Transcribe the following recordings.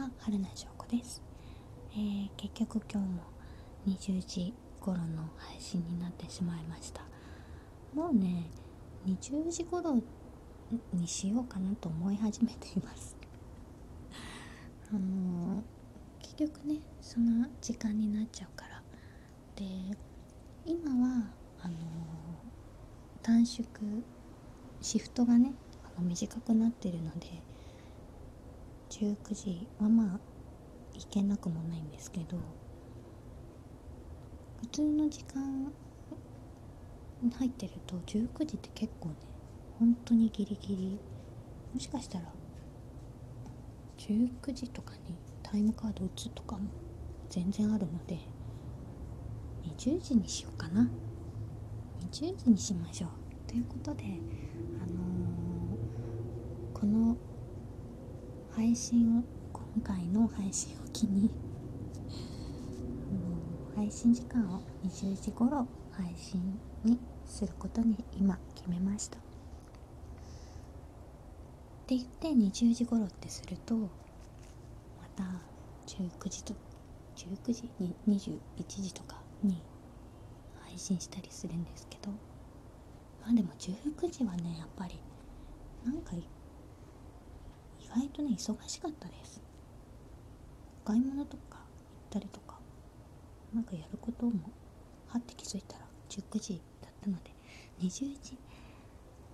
は春名翔子です、えー、結局今日も20時頃の配信になってしまいました。もうね20時頃にしようかなと思い始めています。あのー、結局ねその時間になっちゃうから。で今はあのー、短縮シフトがねあの短くなってるので19時。はまあ行けなくもないんですけど普通の時間に入ってると19時って結構ね本当にギリギリ。もしかしたら19時とかにタイムカード打つとかも全然あるので20時にしようかな。20時にしましょう。ということであのー、この配信を今回の配信を機に 配信時間を20時頃配信にすることに今決めました。って言って20時頃ってするとまた19時と19時に21時とかに配信したりするんですけどまあでも19時はねやっぱりなんか外とね忙しかったです。買い物とか行ったりとかなんかやることもはって気づいたら19時だったので20時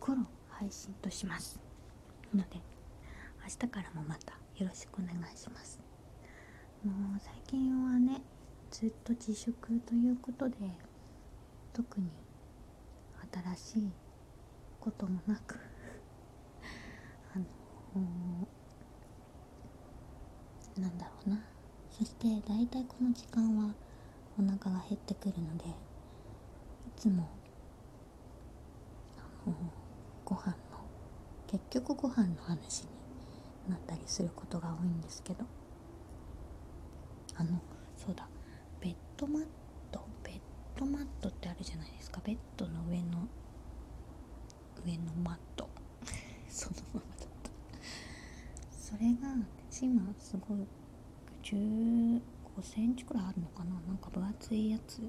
頃配信とします。ので明日からもまたよろしくお願いします。もう最近はねずっと自粛ということで特に新しいこともなくなんだろうな。そして大体この時間はお腹が減ってくるのでいつもあのご飯の結局ご飯の話になったりすることが多いんですけど。あのそうだ。ベッドマットベッドマットってあるじゃないですか。ベッドの上の上のマット。そのままそれが私今すごい15センチくらいあるのかななんか分厚いやつ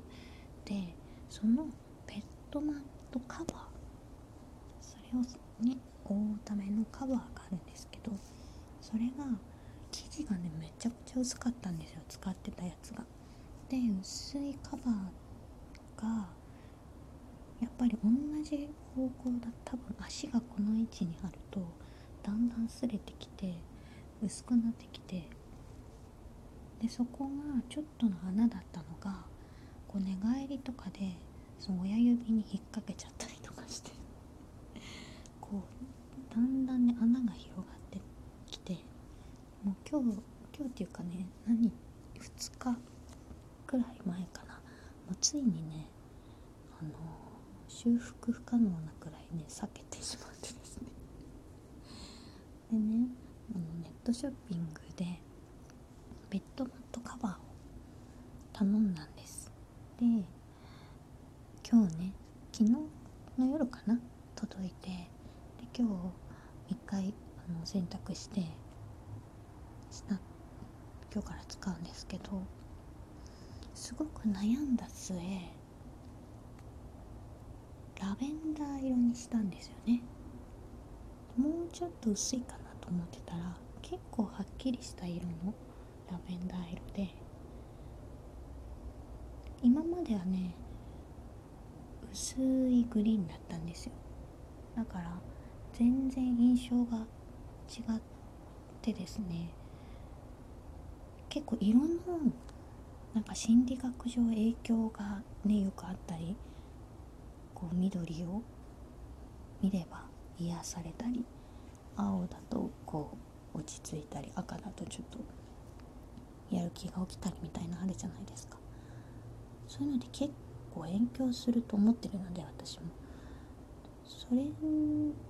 でそのペットマットカバーそれをに覆うためのカバーがあるんですけどそれが生地がねめちゃくちゃ薄かったんですよ使ってたやつが。で薄いカバーがやっぱり同じ方向だ多分足がこの位置にあるとだんだん擦れてきて薄くなってきてでそこがちょっとの穴だったのがこう寝返りとかでその親指に引っ掛けちゃったりとかしてこうだんだんね穴が広がってきてもう今日今日っていうかね何2日くらい前かな。もうついにねあの修復不可能なくらいね避けてしまってですねでねあのネットショッピングでベッドマットカバーを頼んだんです。で今日ね昨日の夜かな届いてで今日一回あの洗濯してした今日から使うんですけどすごく悩んだ末ラベンダー色にしたんですよね。もうちょっと薄いかなと思ってたら結構はっきりした色のラベンダー色で今まではね薄いグリーンだったんですよ。だから全然印象が違ってですね結構色のなんか心理学上影響がねよくあったりこう緑を見れば癒されたり青だとこう落ち着いたり赤だとちょっとやる気が起きたりみたいなあるじゃないですか。そういうので結構影響すると思ってるので私も。それ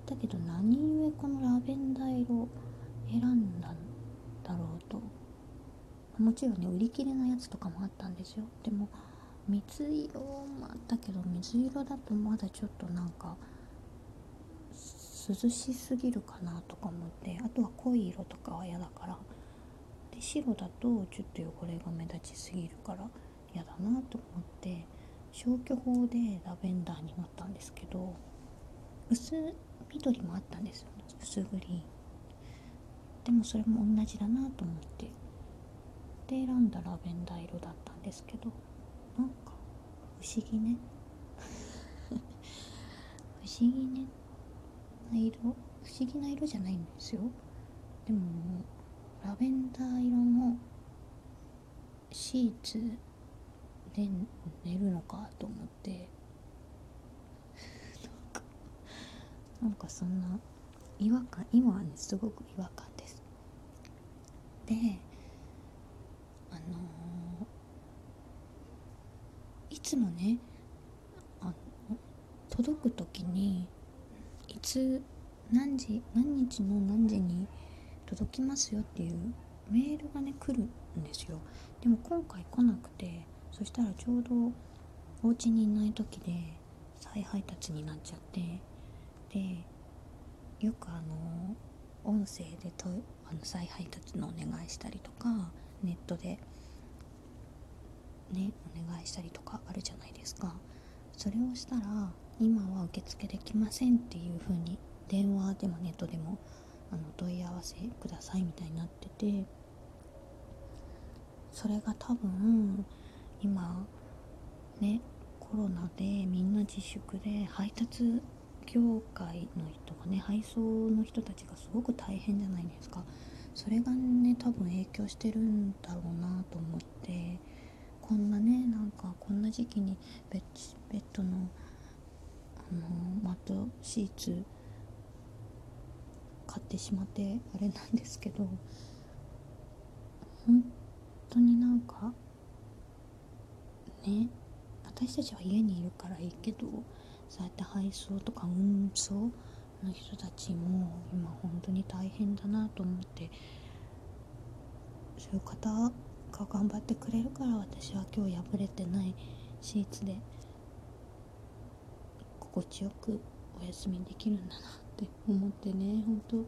だけど何故このラベンダー色選んだんだろうと。もちろんね売り切れのやつとかもあったんですよ。でも水色もあったけど水色だとまだちょっとなんか涼しすぎるかなとか思ってあとは濃い色とかは嫌だから。で白だとちょっと汚れが目立ちすぎるから嫌だなと思って消去法でラベンダーになったんですけど薄緑もあったんですよ。薄グリーンでもそれも同じだなと思って。で選んだラベンダー色だったんですけどなんか不思議ね。不思議ね。な色？不思議な色じゃないんですよ。でもラベンダー色のシーツで寝るのかと思って。なんかそんな違和感今はねすごく違和感です。であのー、いつもねあの届く時につ何時何日の何時に届きますよっていうメールがね来るんですよ。でも今回来なくてそしたらちょうどお家にいない時で再配達になっちゃってでよくあの音声でとあの再配達のお願いしたりとかネットでねお願いしたりとかあるじゃないですか。それをしたら今は受付できませんっていう風に電話でもネットでもあの問い合わせくださいみたいになっててそれが多分今ねコロナでみんな自粛で配達業界の人がね配送の人たちがすごく大変じゃないですか。それがね多分影響してるんだろうなと思ってこんなねなんかこんな時期にベッベッドのあのマットシーツ買ってしまってあれなんですけど本当になんかね私たちは家にいるからいいけどそうやって配送とか運送の人たちも今本当に大変だなと思ってそういう方が頑張ってくれるから私は今日破れてないシーツで心地よくお休みできるんだなって思ってね。本当。ね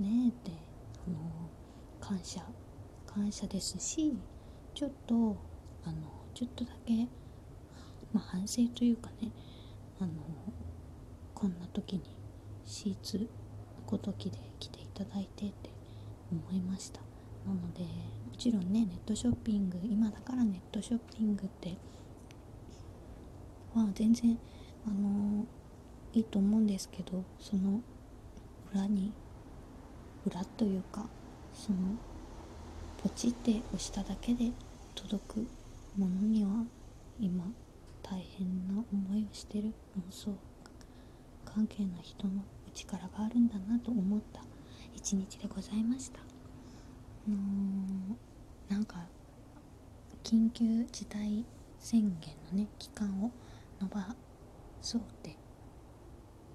えねえってあの感謝感謝ですしちょっとあのちょっとだけまあ、反省というかねあのこんな時にシーツごときで来ていただいてって思いました。なのでもちろんねネットショッピング今だからネットショッピングっては全然あのいいと思うんですけどその裏に裏というかそのポチって押しただけで届くものには今大変な思いをしてる妄想関係の人の力があるんだなと思った一日でございました。あの、なんか緊急事態宣言のね期間を延ばそうって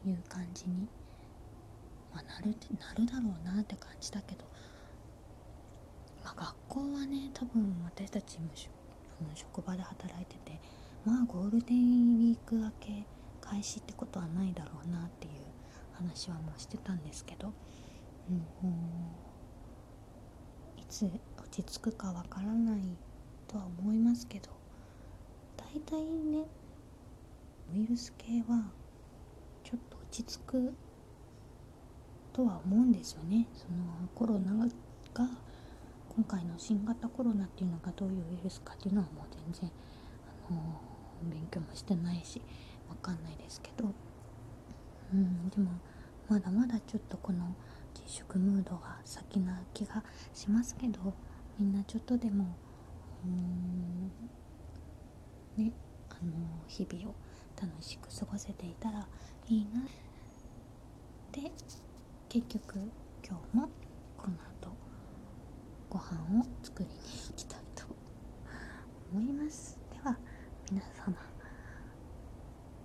いう感じに、まあ、なるなるだろうなって感じだけど、まあ、学校はね多分私たちも職場で働いててまあゴールデンウィーク明け開始ってことはないだろうなっていう話はもうしてたんですけど、うん、いつ落ち着くかわからないとは思いますけど大体ねウイルス系はちょっと落ち着くとは思うんですよね。そのコロナが今回の新型コロナっていうのがどういうウイルスかっていうのはもう全然あの勉強もしてないしわかんないですけど。うんでもまだまだちょっとこの自粛ムードが先な気がしますけどみんなちょっとでもうんねあの日々を楽しく過ごせていたらいいなで結局今日もこの後ご飯を作りに行きたいと思います。では皆様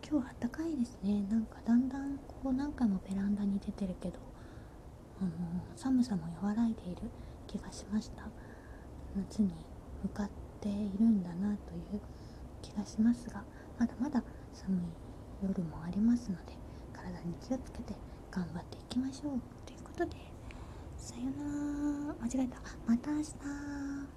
今日あったかいですね。なんかだんだんこう何回もベランダに出てるけどあの寒さも和らいでいる気がしました。夏に向かっているんだなという気がしますがまだまだ寒い夜もありますので体に気をつけて頑張っていきましょう。ということでさよなら。間違えた。また明日。